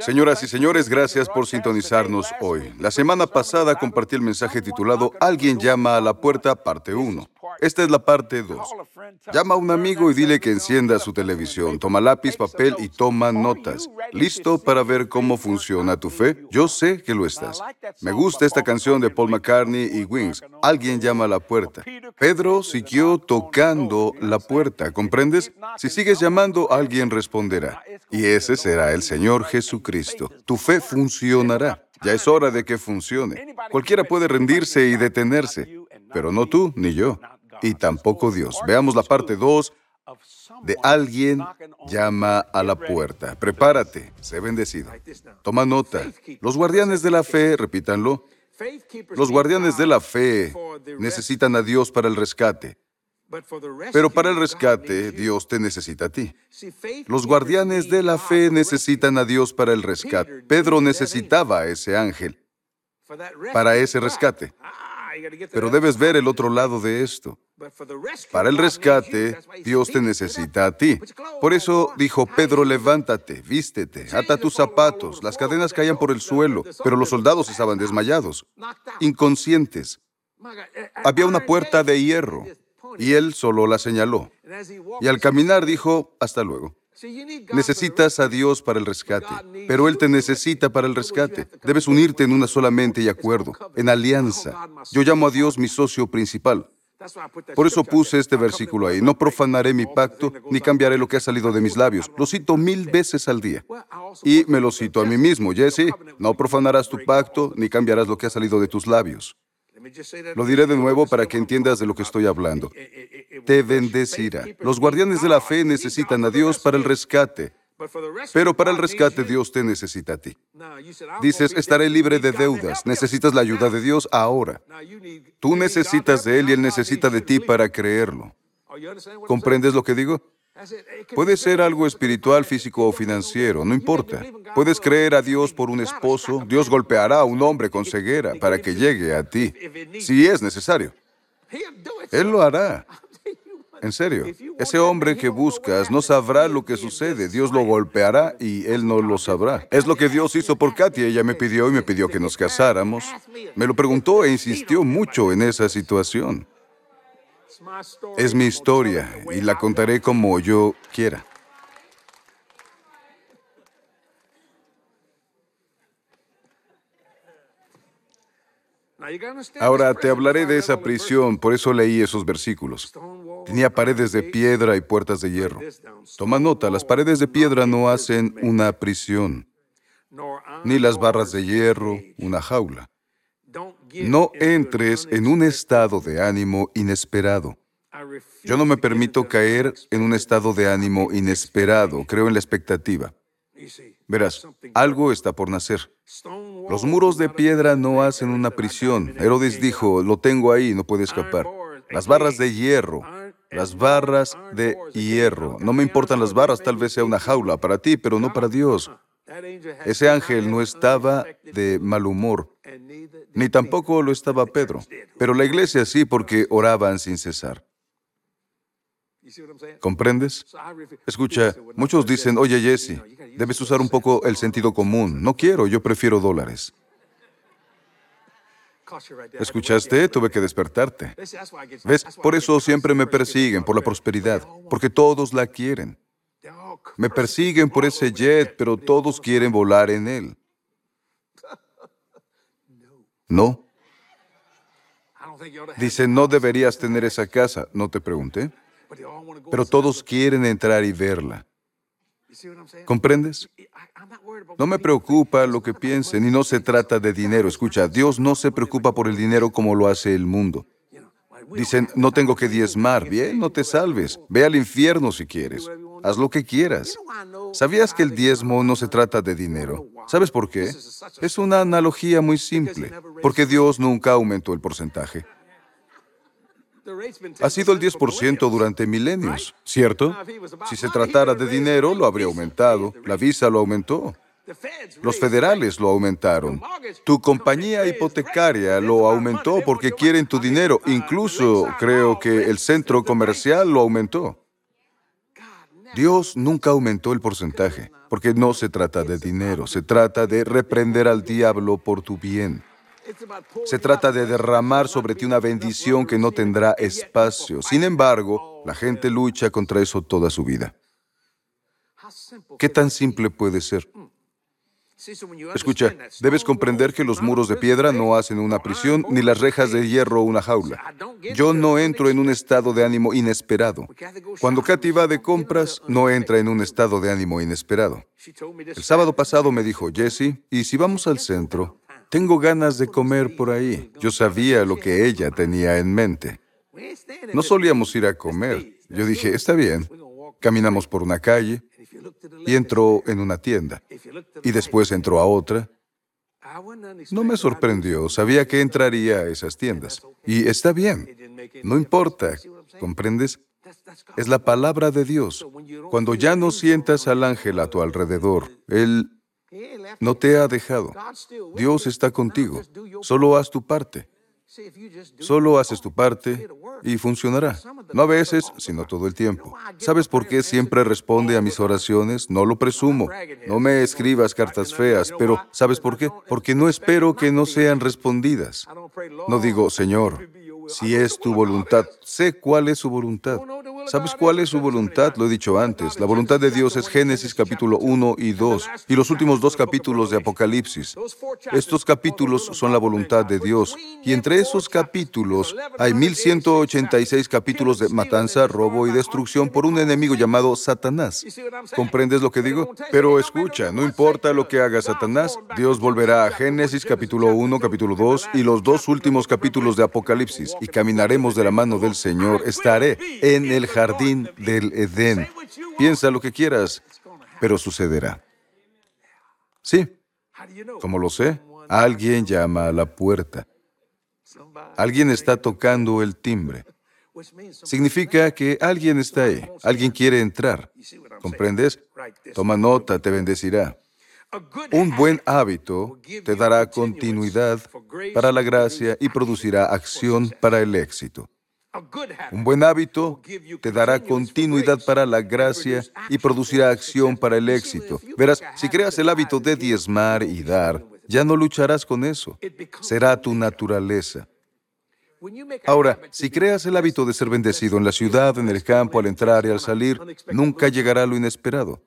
Señoras y señores, gracias por sintonizarnos hoy. La semana pasada compartí el mensaje titulado Alguien llama a la puerta, parte 1. Esta es la parte 2. Llama a un amigo y dile que encienda su televisión. Toma lápiz, papel y toma notas. ¿Listo para ver cómo funciona tu fe? Yo sé que lo estás. Me gusta esta canción de Paul McCartney y Wings. Alguien llama a la puerta. Pedro siguió tocando la puerta, ¿comprendes? Si sigues llamando, alguien responderá. Y ese será el Señor Jesucristo. Tu fe funcionará. Ya es hora de que funcione. Cualquiera puede rendirse y detenerse, pero no tú ni yo y tampoco Dios. Veamos la parte 2 de alguien llama a la puerta. Prepárate, sé bendecido. Toma nota. Los guardianes de la fe, repítanlo, los guardianes de la fe necesitan a Dios para el rescate. Pero para el rescate, Dios te necesita a ti. Los guardianes de la fe necesitan a Dios para el rescate. Pedro necesitaba a ese ángel para ese rescate. Pero debes ver el otro lado de esto. Para el rescate, Dios te necesita a ti. Por eso dijo Pedro, levántate, vístete, ata tus zapatos. Las cadenas caían por el suelo, pero los soldados estaban desmayados, inconscientes. Había una puerta de hierro y él solo la señaló. Y al caminar dijo, hasta luego. Necesitas a Dios para el rescate, pero Él te necesita para el rescate. Debes unirte en una sola mente y acuerdo, en alianza. Yo llamo a Dios mi socio principal. Por eso puse este versículo ahí. No profanaré mi pacto ni cambiaré lo que ha salido de mis labios. Lo cito mil veces al día. Y me lo cito a mí mismo. Jesse, no profanarás tu pacto ni cambiarás lo que ha salido de tus labios. Lo diré de nuevo para que entiendas de lo que estoy hablando. Te bendecirá. Los guardianes de la fe necesitan a Dios para el rescate. Pero para el rescate Dios te necesita a ti. Dices, estaré libre de deudas. Necesitas la ayuda de Dios ahora. Tú necesitas de Él y Él necesita de ti para creerlo. ¿Comprendes lo que digo? Puede ser algo espiritual, físico o financiero, no importa. Puedes creer a Dios por un esposo. Dios golpeará a un hombre con ceguera para que llegue a ti, si es necesario. Él lo hará. En serio, ese hombre que buscas no sabrá lo que sucede. Dios lo golpeará y él no lo sabrá. Es lo que Dios hizo por Katy. Ella me pidió y me pidió que nos casáramos. Me lo preguntó e insistió mucho en esa situación. Es mi historia y la contaré como yo quiera. Ahora te hablaré de esa prisión, por eso leí esos versículos. Tenía paredes de piedra y puertas de hierro. Toma nota, las paredes de piedra no hacen una prisión, ni las barras de hierro una jaula. No entres en un estado de ánimo inesperado. Yo no me permito caer en un estado de ánimo inesperado, creo en la expectativa. Verás, algo está por nacer. Los muros de piedra no hacen una prisión. Herodes dijo, lo tengo ahí, no puede escapar. Las barras de hierro, las barras de hierro. No me importan las barras, tal vez sea una jaula para ti, pero no para Dios. Ese ángel no estaba de mal humor, ni tampoco lo estaba Pedro, pero la iglesia sí porque oraban sin cesar. ¿Comprendes? Escucha, muchos dicen, oye Jesse, debes usar un poco el sentido común. No quiero, yo prefiero dólares. ¿Escuchaste? Tuve que despertarte. ¿Ves? Por eso siempre me persiguen, por la prosperidad, porque todos la quieren. Me persiguen por ese jet, pero todos quieren volar en él. No. Dicen, no deberías tener esa casa. No te pregunté. Pero todos quieren entrar y verla. ¿Comprendes? No me preocupa lo que piensen y no se trata de dinero. Escucha, Dios no se preocupa por el dinero como lo hace el mundo. Dicen, no tengo que diezmar. Bien, no te salves. Ve al infierno si quieres. Haz lo que quieras. ¿Sabías que el diezmo no se trata de dinero? ¿Sabes por qué? Es una analogía muy simple. Porque Dios nunca aumentó el porcentaje. Ha sido el 10% durante milenios, ¿cierto? Si se tratara de dinero, lo habría aumentado. La visa lo aumentó. Los federales lo aumentaron. Tu compañía hipotecaria lo aumentó porque quieren tu dinero. Incluso creo que el centro comercial lo aumentó. Dios nunca aumentó el porcentaje, porque no se trata de dinero, se trata de reprender al diablo por tu bien. Se trata de derramar sobre ti una bendición que no tendrá espacio. Sin embargo, la gente lucha contra eso toda su vida. ¿Qué tan simple puede ser? Escucha, debes comprender que los muros de piedra no hacen una prisión, ni las rejas de hierro una jaula. Yo no entro en un estado de ánimo inesperado. Cuando Katy va de compras, no entra en un estado de ánimo inesperado. El sábado pasado me dijo, Jesse, ¿y si vamos al centro? Tengo ganas de comer por ahí. Yo sabía lo que ella tenía en mente. No solíamos ir a comer. Yo dije, está bien. Caminamos por una calle y entró en una tienda. Y después entró a otra. No me sorprendió, sabía que entraría a esas tiendas. Y está bien, no importa, ¿comprendes? Es la palabra de Dios. Cuando ya no sientas al ángel a tu alrededor, Él no te ha dejado. Dios está contigo. Solo haz tu parte. Solo haces tu parte y funcionará. No a veces, sino todo el tiempo. ¿Sabes por qué siempre responde a mis oraciones? No lo presumo. No me escribas cartas feas, pero ¿sabes por qué? Porque no espero que no sean respondidas. No digo, Señor, si es tu voluntad, sé cuál es su voluntad. ¿Sabes cuál es su voluntad? Lo he dicho antes. La voluntad de Dios es Génesis capítulo 1 y 2 y los últimos dos capítulos de Apocalipsis. Estos capítulos son la voluntad de Dios y entre esos capítulos hay 1186 capítulos de matanza, robo y destrucción por un enemigo llamado Satanás. ¿Comprendes lo que digo? Pero escucha, no importa lo que haga Satanás, Dios volverá a Génesis capítulo 1, capítulo 2 y los dos últimos capítulos de Apocalipsis y caminaremos de la mano del Señor. Estaré en el jardín del Edén. Piensa lo que quieras, pero sucederá. Sí, como lo sé, alguien llama a la puerta. Alguien está tocando el timbre. Significa que alguien está ahí, alguien quiere entrar. ¿Comprendes? Toma nota, te bendecirá. Un buen hábito te dará continuidad para la gracia y producirá acción para el éxito. Un buen hábito te dará continuidad para la gracia y producirá acción para el éxito. Verás, si creas el hábito de diezmar y dar, ya no lucharás con eso. Será tu naturaleza. Ahora, si creas el hábito de ser bendecido en la ciudad, en el campo, al entrar y al salir, nunca llegará lo inesperado.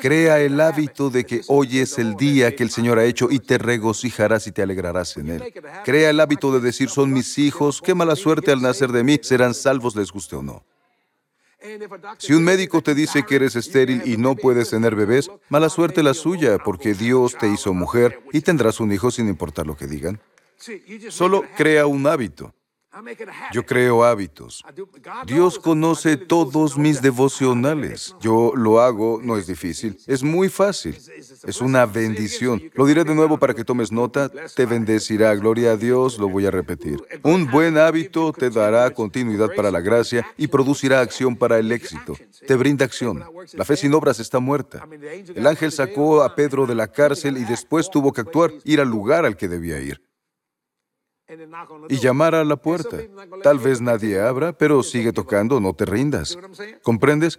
Crea el hábito de que hoy es el día que el Señor ha hecho y te regocijarás y te alegrarás en Él. Crea el hábito de decir, son mis hijos, qué mala suerte al nacer de mí, serán salvos les guste o no. Si un médico te dice que eres estéril y no puedes tener bebés, mala suerte la suya, porque Dios te hizo mujer y tendrás un hijo sin importar lo que digan. Solo crea un hábito. Yo creo hábitos. Dios conoce todos mis devocionales. Yo lo hago, no es difícil, es muy fácil. Es una bendición. Lo diré de nuevo para que tomes nota. Te bendecirá. Gloria a Dios, lo voy a repetir. Un buen hábito te dará continuidad para la gracia y producirá acción para el éxito. Te brinda acción. La fe sin obras está muerta. El ángel sacó a Pedro de la cárcel y después tuvo que actuar, ir al lugar al que debía ir y llamar a la puerta. Tal vez nadie abra, pero sigue tocando, no te rindas. ¿Comprendes?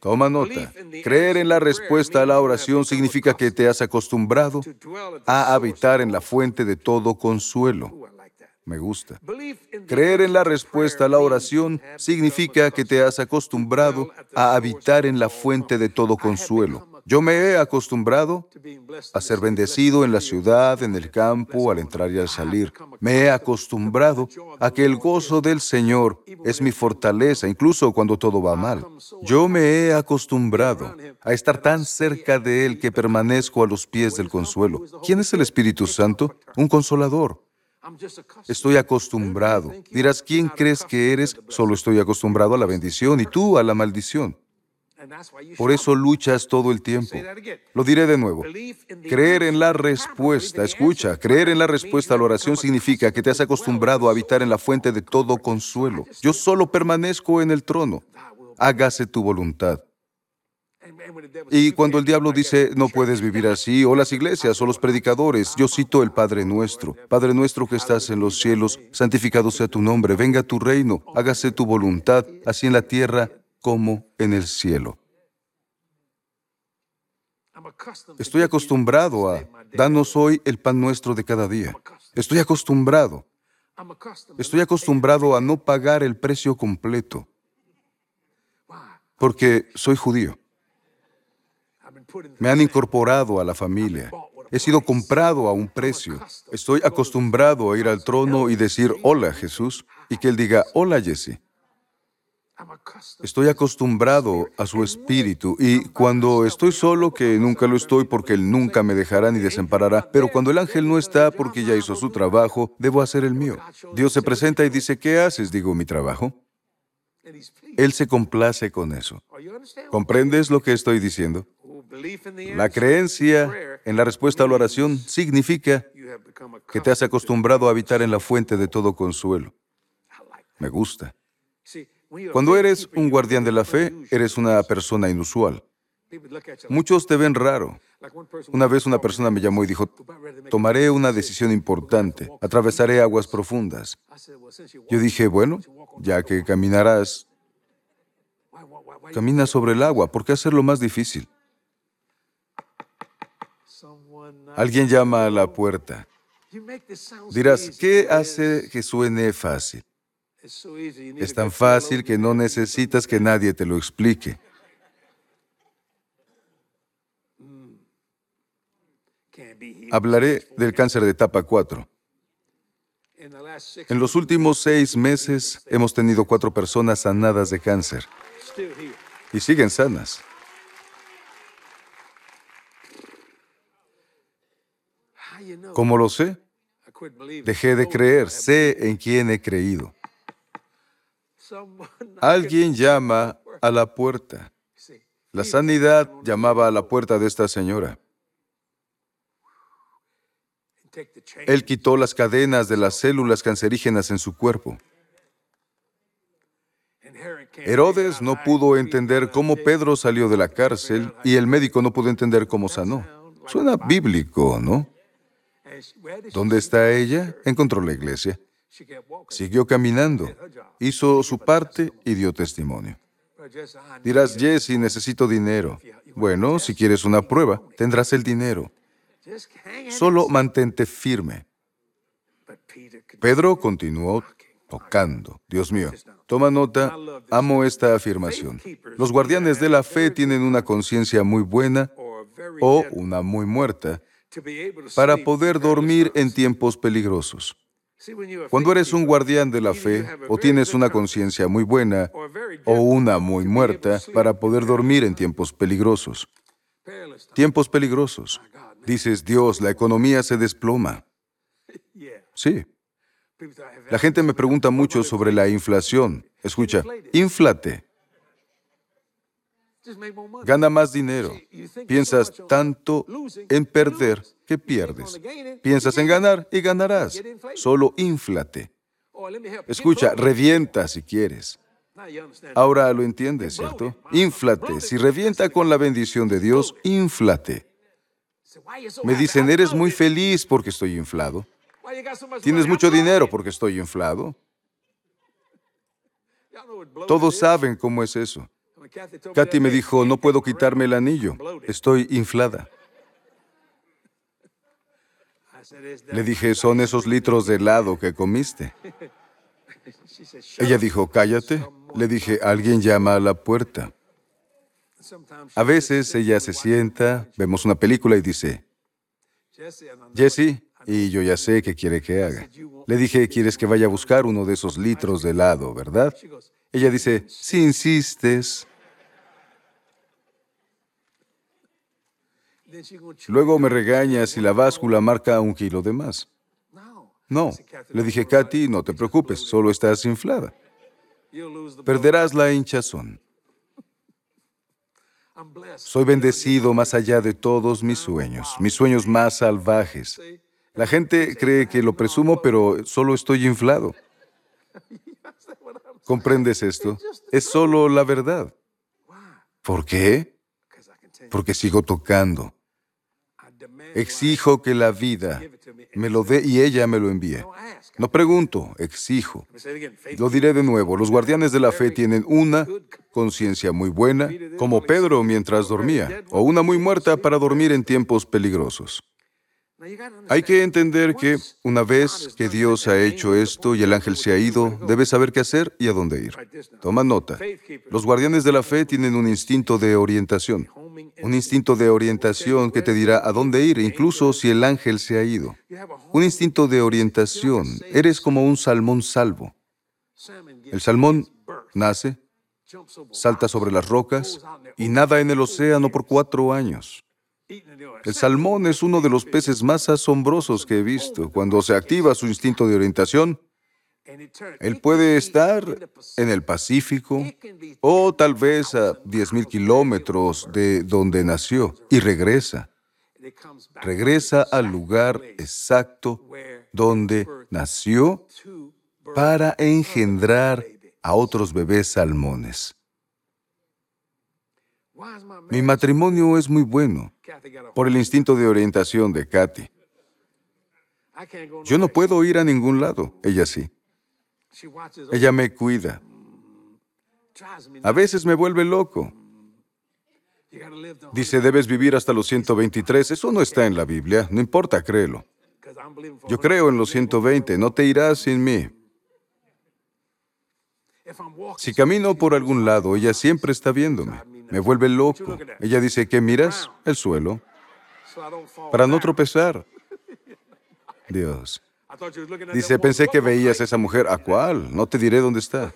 Toma nota. Creer en la respuesta a la oración significa que te has acostumbrado a habitar en la fuente de todo consuelo. Me gusta. Creer en la respuesta a la oración significa que te has acostumbrado a habitar en la fuente de todo consuelo. Yo me he acostumbrado a ser bendecido en la ciudad, en el campo, al entrar y al salir. Me he acostumbrado a que el gozo del Señor es mi fortaleza, incluso cuando todo va mal. Yo me he acostumbrado a estar tan cerca de Él que permanezco a los pies del consuelo. ¿Quién es el Espíritu Santo? Un consolador. Estoy acostumbrado. Dirás, ¿quién crees que eres? Solo estoy acostumbrado a la bendición y tú a la maldición. Por eso luchas todo el tiempo. Lo diré de nuevo. Creer en la respuesta, escucha, creer en la respuesta a la oración significa que te has acostumbrado a habitar en la fuente de todo consuelo. Yo solo permanezco en el trono. Hágase tu voluntad. Y cuando el diablo dice, no puedes vivir así, o las iglesias, o los predicadores, yo cito el Padre nuestro. Padre nuestro que estás en los cielos, santificado sea tu nombre, venga tu reino, hágase tu voluntad, así en la tierra como en el cielo. Estoy acostumbrado a, danos hoy el pan nuestro de cada día. Estoy acostumbrado. Estoy acostumbrado a no pagar el precio completo. Porque soy judío. Me han incorporado a la familia. He sido comprado a un precio. Estoy acostumbrado a ir al trono y decir, hola Jesús, y que Él diga, hola Jesse. Estoy acostumbrado a su espíritu y cuando estoy solo, que nunca lo estoy porque Él nunca me dejará ni desamparará, pero cuando el ángel no está porque ya hizo su trabajo, debo hacer el mío. Dios se presenta y dice, ¿qué haces? Digo, mi trabajo. Él se complace con eso. ¿Comprendes lo que estoy diciendo? La creencia en la respuesta a la oración significa que te has acostumbrado a habitar en la fuente de todo consuelo. Me gusta. Cuando eres un guardián de la fe, eres una persona inusual. Muchos te ven raro. Una vez una persona me llamó y dijo, tomaré una decisión importante, atravesaré aguas profundas. Yo dije, bueno, ya que caminarás, camina sobre el agua, ¿por qué hacerlo más difícil? Alguien llama a la puerta. Dirás, ¿qué hace que suene fácil? Es tan fácil que no necesitas que nadie te lo explique. Hablaré del cáncer de etapa 4. En los últimos seis meses hemos tenido cuatro personas sanadas de cáncer y siguen sanas. ¿Cómo lo sé? Dejé de creer, sé en quién he creído. Alguien llama a la puerta. La sanidad llamaba a la puerta de esta señora. Él quitó las cadenas de las células cancerígenas en su cuerpo. Herodes no pudo entender cómo Pedro salió de la cárcel y el médico no pudo entender cómo sanó. Suena bíblico, ¿no? ¿Dónde está ella? Encontró la iglesia. Siguió caminando, hizo su parte y dio testimonio. Dirás, Jesse, necesito dinero. Bueno, si quieres una prueba, tendrás el dinero. Solo mantente firme. Pedro continuó tocando. Dios mío, toma nota, amo esta afirmación. Los guardianes de la fe tienen una conciencia muy buena o una muy muerta para poder dormir en tiempos peligrosos. Cuando eres un guardián de la fe o tienes una conciencia muy buena o una muy muerta para poder dormir en tiempos peligrosos. Tiempos peligrosos. Dices, Dios, la economía se desploma. Sí. La gente me pregunta mucho sobre la inflación. Escucha, inflate. Gana más dinero. Piensas tanto en perder que pierdes. Piensas en ganar y ganarás. Solo inflate. Escucha, revienta si quieres. Ahora lo entiendes, ¿cierto? Inflate. Si revienta con la bendición de Dios, inflate. Me dicen, eres muy feliz porque estoy inflado. Tienes mucho dinero porque estoy inflado. Todos saben cómo es eso. Katy me dijo, no puedo quitarme el anillo, estoy inflada. Le dije, son esos litros de helado que comiste. Ella dijo, cállate. Le dije, alguien llama a la puerta. A veces ella se sienta, vemos una película y dice, Jesse, y yo ya sé qué quiere que haga. Le dije, ¿quieres que vaya a buscar uno de esos litros de helado, verdad? Ella dice, si insistes. Luego me regaña si la báscula marca un kilo de más. No, le dije, Katy, no te preocupes, solo estás inflada. Perderás la hinchazón. Soy bendecido más allá de todos mis sueños, mis sueños más salvajes. La gente cree que lo presumo, pero solo estoy inflado. ¿Comprendes esto? Es solo la verdad. ¿Por qué? Porque sigo tocando. Exijo que la vida me lo dé y ella me lo envíe. No pregunto, exijo. Lo diré de nuevo, los guardianes de la fe tienen una conciencia muy buena, como Pedro mientras dormía, o una muy muerta para dormir en tiempos peligrosos. Hay que entender que una vez que Dios ha hecho esto y el ángel se ha ido, debes saber qué hacer y a dónde ir. Toma nota. Los guardianes de la fe tienen un instinto de orientación, un instinto de orientación que te dirá a dónde ir, incluso si el ángel se ha ido. Un instinto de orientación. Eres como un salmón salvo. El salmón nace, salta sobre las rocas y nada en el océano por cuatro años. El salmón es uno de los peces más asombrosos que he visto. Cuando se activa su instinto de orientación, él puede estar en el Pacífico o tal vez a 10.000 kilómetros de donde nació y regresa. Regresa al lugar exacto donde nació para engendrar a otros bebés salmones. Mi matrimonio es muy bueno por el instinto de orientación de Kathy. Yo no puedo ir a ningún lado, ella sí. Ella me cuida. A veces me vuelve loco. Dice, debes vivir hasta los 123. Eso no está en la Biblia. No importa, créelo. Yo creo en los 120. No te irás sin mí. Si camino por algún lado, ella siempre está viéndome. Me vuelve loco. Ella dice, ¿qué miras? El suelo. Para no tropezar. Dios. Dice, pensé que veías a esa mujer. ¿A cuál? No te diré dónde está.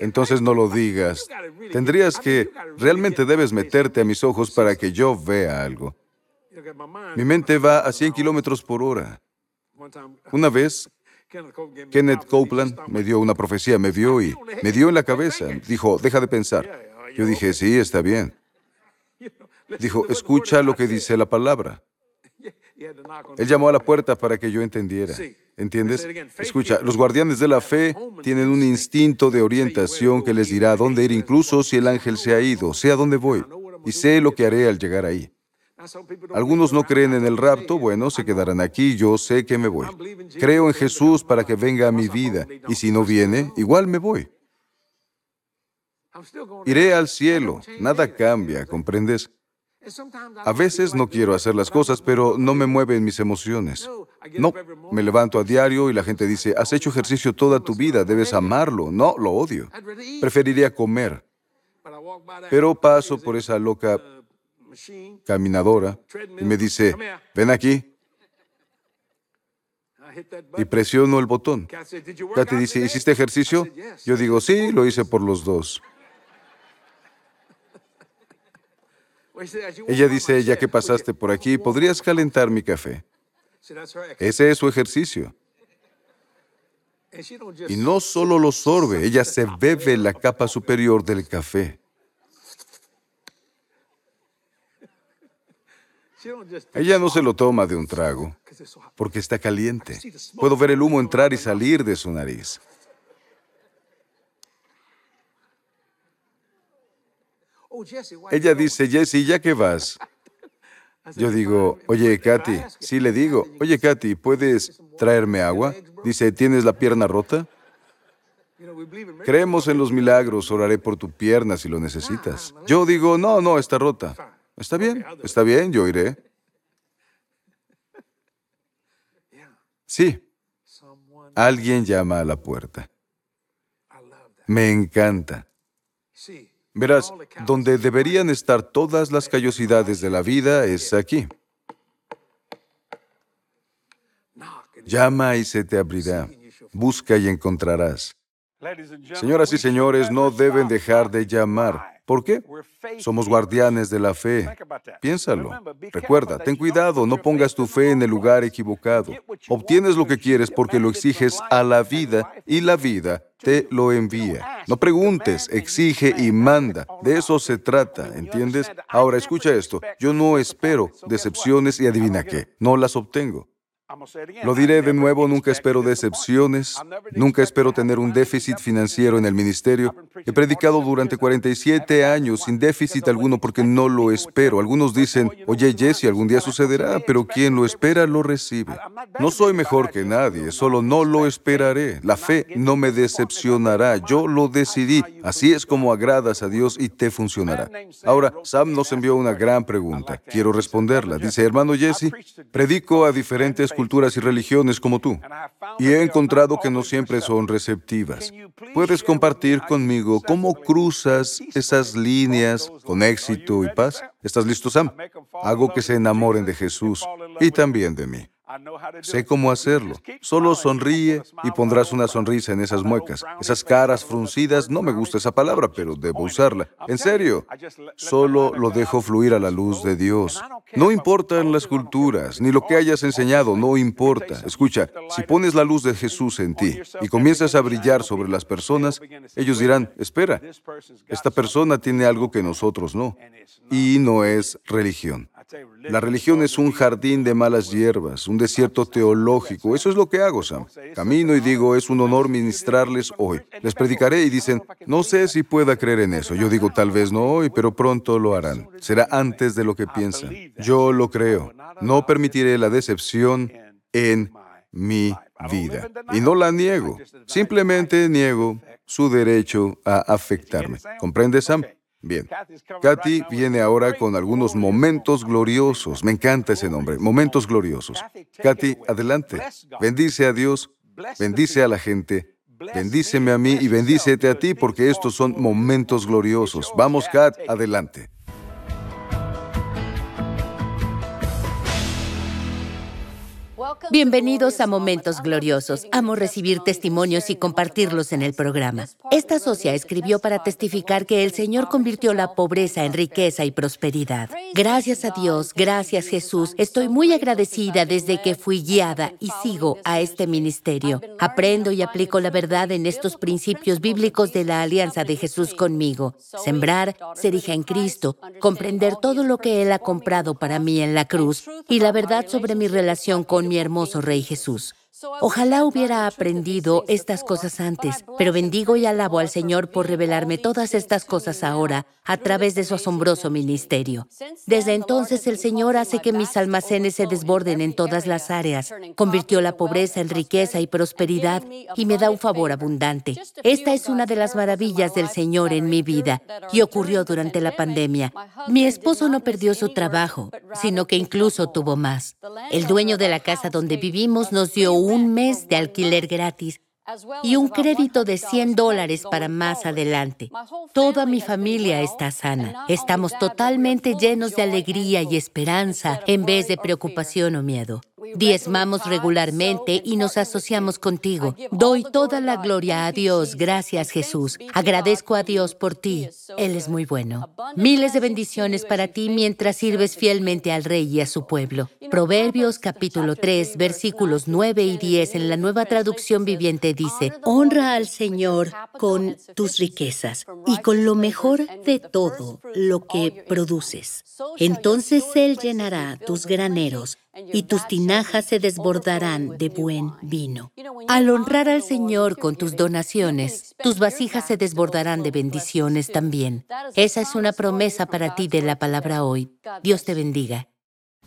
Entonces no lo digas. Tendrías que, realmente debes meterte a mis ojos para que yo vea algo. Mi mente va a 100 kilómetros por hora. Una vez, Kenneth Copeland me dio una profecía, me vio y me dio en la cabeza. Dijo, deja de pensar. Yo dije, sí, está bien. Dijo, escucha lo que dice la palabra. Él llamó a la puerta para que yo entendiera. ¿Entiendes? Escucha, los guardianes de la fe tienen un instinto de orientación que les dirá dónde ir, incluso si el ángel se ha ido. Sé a dónde voy y sé lo que haré al llegar ahí. Algunos no creen en el rapto, bueno, se quedarán aquí, yo sé que me voy. Creo en Jesús para que venga a mi vida, y si no viene, igual me voy. Iré al cielo, nada cambia, ¿comprendes? A veces no quiero hacer las cosas, pero no me mueven mis emociones. No, me levanto a diario y la gente dice, has hecho ejercicio toda tu vida, debes amarlo. No, lo odio. Preferiría comer. Pero paso por esa loca caminadora y me dice, ven aquí. Y presiono el botón. te dice, ¿hiciste ejercicio? Yo digo, sí, lo hice por los dos. Ella dice, ya que pasaste por aquí, ¿podrías calentar mi café? Ese es su ejercicio. Y no solo lo sorbe, ella se bebe la capa superior del café. Ella no se lo toma de un trago, porque está caliente. Puedo ver el humo entrar y salir de su nariz. Ella dice, Jesse, ¿ya qué vas? Yo digo, oye, Katy, sí le digo, oye, Katy, ¿puedes traerme agua? Dice, ¿tienes la pierna rota? Creemos en los milagros, oraré por tu pierna si lo necesitas. Yo digo, no, no, está rota. Está bien, está bien, yo iré. Sí, alguien llama a la puerta. Me encanta. Verás, donde deberían estar todas las callosidades de la vida es aquí. Llama y se te abrirá. Busca y encontrarás. Señoras y señores, no deben dejar de llamar. ¿Por qué? Somos guardianes de la fe. Piénsalo. Recuerda, ten cuidado, no pongas tu fe en el lugar equivocado. Obtienes lo que quieres porque lo exiges a la vida y la vida te lo envía. No preguntes, exige y manda. De eso se trata, ¿entiendes? Ahora escucha esto. Yo no espero decepciones y adivina qué. No las obtengo. Lo diré de nuevo, nunca espero decepciones, nunca espero tener un déficit financiero en el ministerio. He predicado durante 47 años sin déficit alguno porque no lo espero. Algunos dicen, oye Jesse, algún día sucederá, pero quien lo espera lo recibe. No soy mejor que nadie, solo no lo esperaré. La fe no me decepcionará, yo lo decidí. Así es como agradas a Dios y te funcionará. Ahora, Sam nos envió una gran pregunta. Quiero responderla. Dice, hermano Jesse, predico a diferentes culturas y religiones como tú, y he encontrado que no siempre son receptivas. ¿Puedes compartir conmigo cómo cruzas esas líneas con éxito y paz? ¿Estás listo, Sam? Hago que se enamoren de Jesús y también de mí. Sé cómo hacerlo. Solo sonríe y pondrás una sonrisa en esas muecas. Esas caras fruncidas, no me gusta esa palabra, pero debo usarla. En serio, solo lo dejo fluir a la luz de Dios. No importan las culturas, ni lo que hayas enseñado, no importa. Escucha, si pones la luz de Jesús en ti y comienzas a brillar sobre las personas, ellos dirán, espera, esta persona tiene algo que nosotros no. Y no es religión. La religión es un jardín de malas hierbas, un desierto teológico. Eso es lo que hago, Sam. Camino y digo, es un honor ministrarles hoy. Les predicaré y dicen, no sé si pueda creer en eso. Yo digo, tal vez no hoy, pero pronto lo harán. Será antes de lo que piensan. Yo lo creo. No permitiré la decepción en mi vida. Y no la niego. Simplemente niego su derecho a afectarme. ¿Comprende, Sam? Bien. Kathy viene ahora con algunos momentos gloriosos. Me encanta ese nombre, momentos gloriosos. Kathy, adelante. Bendice a Dios, bendice a la gente, bendíceme a mí y bendícete a ti porque estos son momentos gloriosos. Vamos, Kat, adelante. Bienvenidos a Momentos Gloriosos. Amo recibir testimonios y compartirlos en el programa. Esta socia escribió para testificar que el Señor convirtió la pobreza en riqueza y prosperidad. Gracias a Dios, gracias Jesús. Estoy muy agradecida desde que fui guiada y sigo a este ministerio. Aprendo y aplico la verdad en estos principios bíblicos de la alianza de Jesús conmigo. Sembrar, ser hija en Cristo, comprender todo lo que Él ha comprado para mí en la cruz y la verdad sobre mi relación con mi hermoso Rey Jesús. Ojalá hubiera aprendido estas cosas antes, pero bendigo y alabo al Señor por revelarme todas estas cosas ahora a través de su asombroso ministerio. Desde entonces el Señor hace que mis almacenes se desborden en todas las áreas, convirtió la pobreza en riqueza y prosperidad y me da un favor abundante. Esta es una de las maravillas del Señor en mi vida y ocurrió durante la pandemia. Mi esposo no perdió su trabajo, sino que incluso tuvo más. El dueño de la casa donde vivimos nos dio un un mes de alquiler gratis y un crédito de 100 dólares para más adelante. Toda mi familia está sana. Estamos totalmente llenos de alegría y esperanza en vez de preocupación o miedo. Diezmamos regularmente y nos asociamos contigo. Doy toda la gloria a Dios. Gracias, Jesús. Agradezco a Dios por ti. Él es muy bueno. Miles de bendiciones para ti mientras sirves fielmente al Rey y a su pueblo. Proverbios capítulo 3, versículos 9 y 10 en la nueva traducción viviente dice, Honra al Señor con tus riquezas y con lo mejor de todo lo que produces. Entonces Él llenará tus graneros y tus tinajas se desbordarán de buen vino. Al honrar al Señor con tus donaciones, tus vasijas se desbordarán de bendiciones también. Esa es una promesa para ti de la palabra hoy. Dios te bendiga.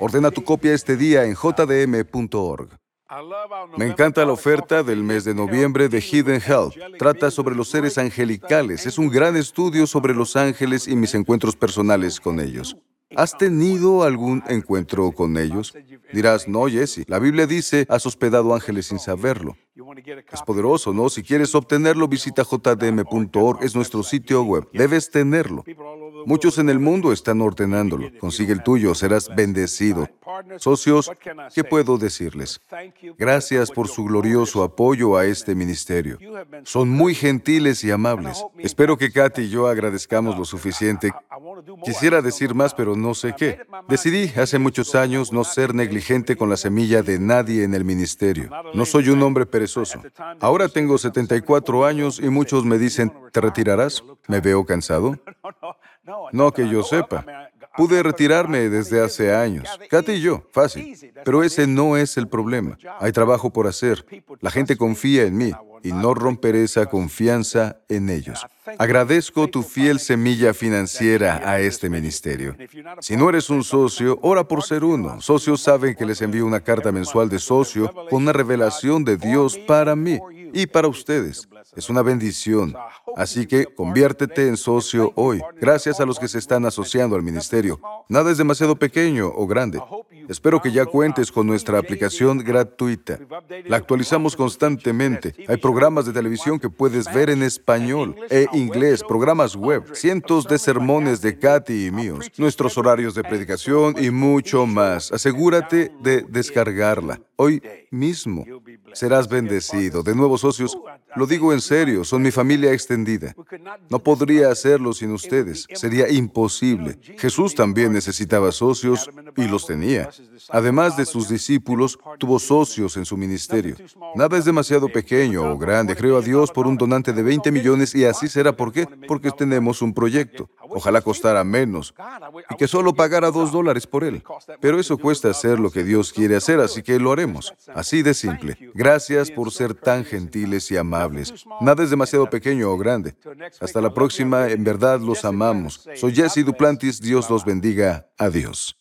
Ordena tu copia este día en jdm.org. Me encanta la oferta del mes de noviembre de Hidden Health. Trata sobre los seres angelicales. Es un gran estudio sobre los ángeles y mis encuentros personales con ellos. ¿Has tenido algún encuentro con ellos? Dirás, no, Jesse. La Biblia dice, has hospedado ángeles sin saberlo. Es poderoso, ¿no? Si quieres obtenerlo, visita jdm.org, es nuestro sitio web. Debes tenerlo. Muchos en el mundo están ordenándolo. Consigue el tuyo, serás bendecido. Socios, ¿qué puedo decirles? Gracias por su glorioso apoyo a este ministerio. Son muy gentiles y amables. Espero que Katy y yo agradezcamos lo suficiente. Quisiera decir más, pero no sé qué. Decidí hace muchos años no ser negligente con la semilla de nadie en el ministerio. No soy un hombre perezoso. Ahora tengo 74 años y muchos me dicen, ¿te retirarás? ¿Me veo cansado? No que yo sepa. Pude retirarme desde hace años. Katy y yo, fácil. Pero ese no es el problema. Hay trabajo por hacer. La gente confía en mí y no romperé esa confianza en ellos. Agradezco tu fiel semilla financiera a este ministerio. Si no eres un socio, ora por ser uno. Socios saben que les envío una carta mensual de socio con una revelación de Dios para mí y para ustedes. Es una bendición. Así que conviértete en socio hoy. Gracias a los que se están asociando al ministerio. Nada es demasiado pequeño o grande. Espero que ya cuentes con nuestra aplicación gratuita. La actualizamos constantemente. Hay programas de televisión que puedes ver en español e inglés, programas web, cientos de sermones de Katy y míos, nuestros horarios de predicación y mucho más. Asegúrate de descargarla. Hoy mismo serás bendecido. De nuevo, socios, lo digo en serio, son mi familia extendida. No podría hacerlo sin ustedes, sería imposible. Jesús también necesitaba socios y los tenía. Además de sus discípulos, tuvo socios en su ministerio. Nada es demasiado pequeño o grande. Creo a Dios por un donante de 20 millones y así será. ¿Por qué? Porque tenemos un proyecto. Ojalá costara menos y que solo pagara dos dólares por él. Pero eso cuesta hacer lo que Dios quiere hacer, así que lo haremos. Así de simple. Gracias por ser tan gentiles y amables. Nada es demasiado pequeño o grande. Hasta la próxima, en verdad los amamos. Soy Jesse Duplantis, Dios los bendiga. Adiós.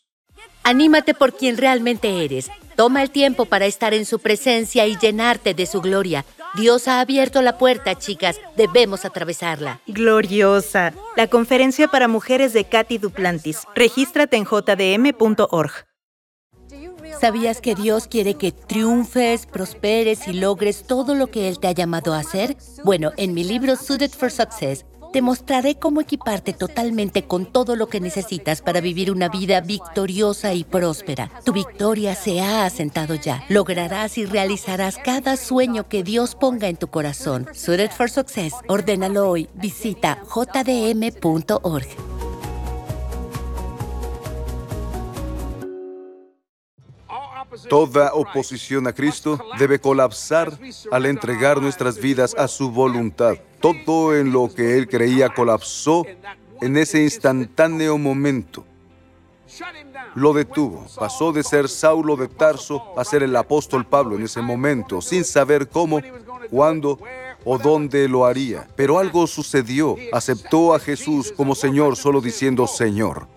Anímate por quien realmente eres. Toma el tiempo para estar en su presencia y llenarte de su gloria. Dios ha abierto la puerta, chicas. Debemos atravesarla. Gloriosa. La conferencia para mujeres de Katy Duplantis. Regístrate en jdm.org. ¿Sabías que Dios quiere que triunfes, prosperes y logres todo lo que Él te ha llamado a hacer? Bueno, en mi libro Suited for Success, te mostraré cómo equiparte totalmente con todo lo que necesitas para vivir una vida victoriosa y próspera. Tu victoria se ha asentado ya. Lograrás y realizarás cada sueño que Dios ponga en tu corazón. Suited for Success. Ordénalo hoy. Visita jdm.org. Toda oposición a Cristo debe colapsar al entregar nuestras vidas a su voluntad. Todo en lo que él creía colapsó en ese instantáneo momento. Lo detuvo. Pasó de ser Saulo de Tarso a ser el apóstol Pablo en ese momento, sin saber cómo, cuándo o dónde lo haría. Pero algo sucedió. Aceptó a Jesús como Señor solo diciendo Señor.